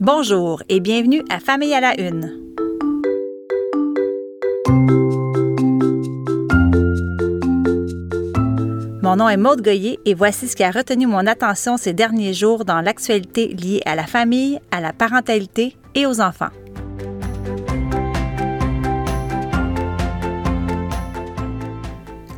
Bonjour et bienvenue à Famille à la Une. Mon nom est Maude Goyer et voici ce qui a retenu mon attention ces derniers jours dans l'actualité liée à la famille, à la parentalité et aux enfants.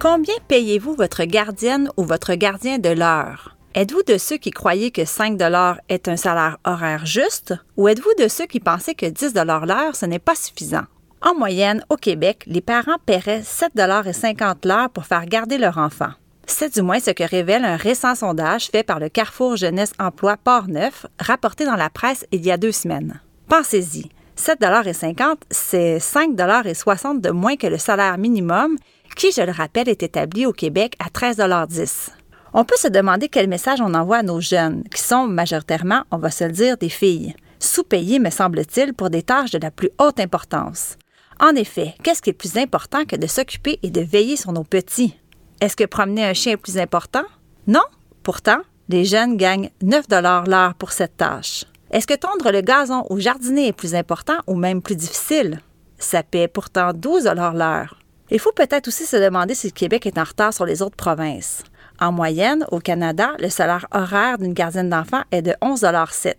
Combien payez-vous votre gardienne ou votre gardien de l'heure? Êtes-vous de ceux qui croyaient que 5 est un salaire horaire juste ou êtes-vous de ceux qui pensaient que 10 l'heure, ce n'est pas suffisant? En moyenne, au Québec, les parents paieraient 7,50 l'heure pour faire garder leur enfant. C'est du moins ce que révèle un récent sondage fait par le Carrefour Jeunesse Emploi Port-Neuf, rapporté dans la presse il y a deux semaines. Pensez-y, 7,50 c'est 5,60 de moins que le salaire minimum qui, je le rappelle, est établi au Québec à 13,10 On peut se demander quel message on envoie à nos jeunes, qui sont majoritairement, on va se le dire, des filles, sous-payées, me semble-t-il, pour des tâches de la plus haute importance. En effet, qu'est-ce qui est plus important que de s'occuper et de veiller sur nos petits? Est-ce que promener un chien est plus important? Non. Pourtant, les jeunes gagnent 9 l'heure pour cette tâche. Est-ce que tondre le gazon ou jardiner est plus important ou même plus difficile? Ça paie pourtant 12 l'heure. Il faut peut-être aussi se demander si le Québec est en retard sur les autres provinces. En moyenne, au Canada, le salaire horaire d'une gardienne d'enfants est de 11,07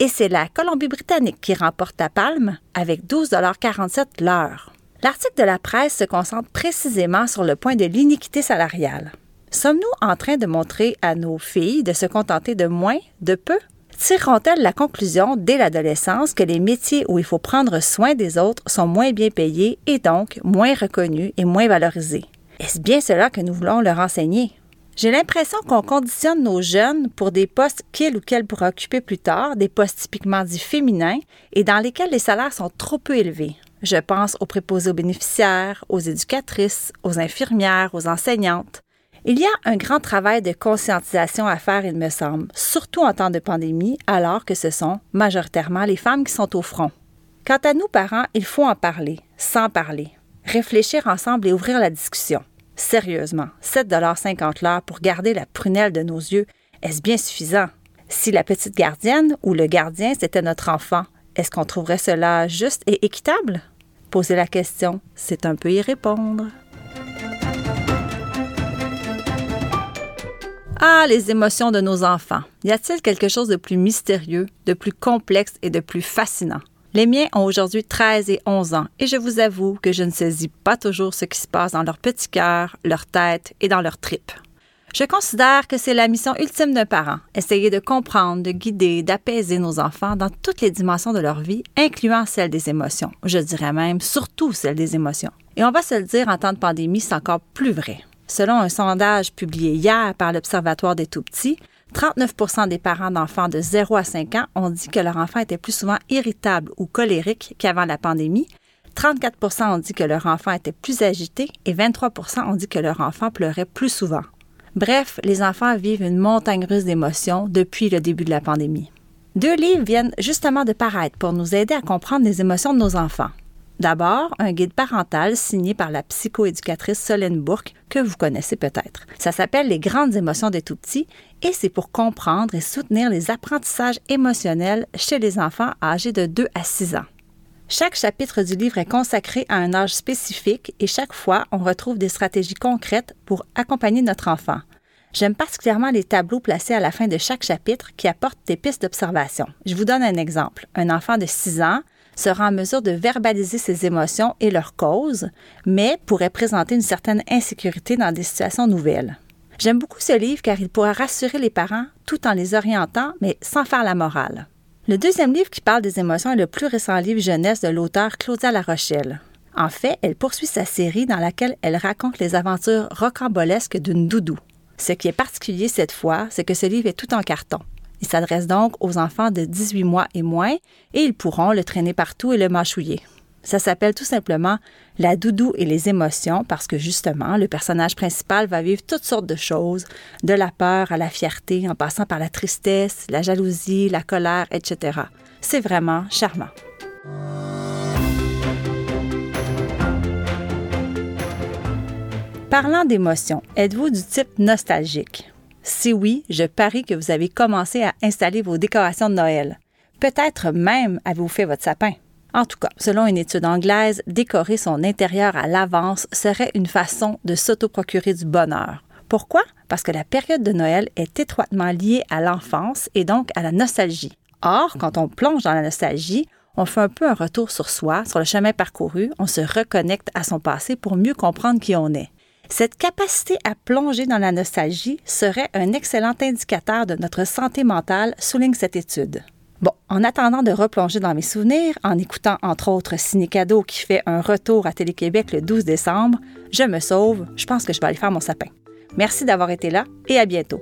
et c'est la Colombie-Britannique qui remporte la palme avec 12,47 l'heure. L'article de la presse se concentre précisément sur le point de l'iniquité salariale. Sommes-nous en train de montrer à nos filles de se contenter de moins, de peu? tireront-elles la conclusion dès l'adolescence que les métiers où il faut prendre soin des autres sont moins bien payés et donc moins reconnus et moins valorisés? Est-ce bien cela que nous voulons leur enseigner? J'ai l'impression qu'on conditionne nos jeunes pour des postes qu'ils ou qu'elles pourraient occuper plus tard, des postes typiquement dits féminins et dans lesquels les salaires sont trop peu élevés. Je pense aux préposés aux bénéficiaires, aux éducatrices, aux infirmières, aux enseignantes. Il y a un grand travail de conscientisation à faire, il me semble, surtout en temps de pandémie, alors que ce sont majoritairement les femmes qui sont au front. Quant à nous, parents, il faut en parler, sans parler, réfléchir ensemble et ouvrir la discussion. Sérieusement, 7,50 l'heure pour garder la prunelle de nos yeux, est-ce bien suffisant? Si la petite gardienne ou le gardien, c'était notre enfant, est-ce qu'on trouverait cela juste et équitable? Poser la question, c'est un peu y répondre. Ah, les émotions de nos enfants. Y a-t-il quelque chose de plus mystérieux, de plus complexe et de plus fascinant? Les miens ont aujourd'hui 13 et 11 ans et je vous avoue que je ne saisis pas toujours ce qui se passe dans leur petit cœur, leur tête et dans leur tripes. Je considère que c'est la mission ultime d'un parent, essayer de comprendre, de guider, d'apaiser nos enfants dans toutes les dimensions de leur vie, incluant celle des émotions. Je dirais même surtout celle des émotions. Et on va se le dire, en temps de pandémie, c'est encore plus vrai. Selon un sondage publié hier par l'Observatoire des tout-petits, 39% des parents d'enfants de 0 à 5 ans ont dit que leur enfant était plus souvent irritable ou colérique qu'avant la pandémie. 34% ont dit que leur enfant était plus agité et 23% ont dit que leur enfant pleurait plus souvent. Bref, les enfants vivent une montagne russe d'émotions depuis le début de la pandémie. Deux livres viennent justement de paraître pour nous aider à comprendre les émotions de nos enfants. D'abord, un guide parental signé par la psychoéducatrice Solène Bourque, que vous connaissez peut-être. Ça s'appelle Les grandes émotions des tout-petits et c'est pour comprendre et soutenir les apprentissages émotionnels chez les enfants âgés de 2 à 6 ans. Chaque chapitre du livre est consacré à un âge spécifique et chaque fois, on retrouve des stratégies concrètes pour accompagner notre enfant. J'aime particulièrement les tableaux placés à la fin de chaque chapitre qui apportent des pistes d'observation. Je vous donne un exemple. Un enfant de 6 ans sera en mesure de verbaliser ses émotions et leurs causes, mais pourrait présenter une certaine insécurité dans des situations nouvelles. J'aime beaucoup ce livre car il pourra rassurer les parents tout en les orientant, mais sans faire la morale. Le deuxième livre qui parle des émotions est le plus récent livre jeunesse de l'auteur Claudia La Rochelle. En fait, elle poursuit sa série dans laquelle elle raconte les aventures rocambolesques d'une doudou. Ce qui est particulier cette fois, c'est que ce livre est tout en carton. Il s'adresse donc aux enfants de 18 mois et moins et ils pourront le traîner partout et le mâchouiller. Ça s'appelle tout simplement La doudou et les émotions parce que justement, le personnage principal va vivre toutes sortes de choses, de la peur à la fierté, en passant par la tristesse, la jalousie, la colère, etc. C'est vraiment charmant. Parlant d'émotions, êtes-vous du type nostalgique? Si oui, je parie que vous avez commencé à installer vos décorations de Noël. Peut-être même avez-vous fait votre sapin. En tout cas, selon une étude anglaise, décorer son intérieur à l'avance serait une façon de s'autoprocurer du bonheur. Pourquoi? Parce que la période de Noël est étroitement liée à l'enfance et donc à la nostalgie. Or, quand on plonge dans la nostalgie, on fait un peu un retour sur soi, sur le chemin parcouru, on se reconnecte à son passé pour mieux comprendre qui on est. Cette capacité à plonger dans la nostalgie serait un excellent indicateur de notre santé mentale, souligne cette étude. Bon, en attendant de replonger dans mes souvenirs, en écoutant entre autres Ciné Cadeau qui fait un retour à Télé-Québec le 12 décembre, je me sauve, je pense que je vais aller faire mon sapin. Merci d'avoir été là et à bientôt.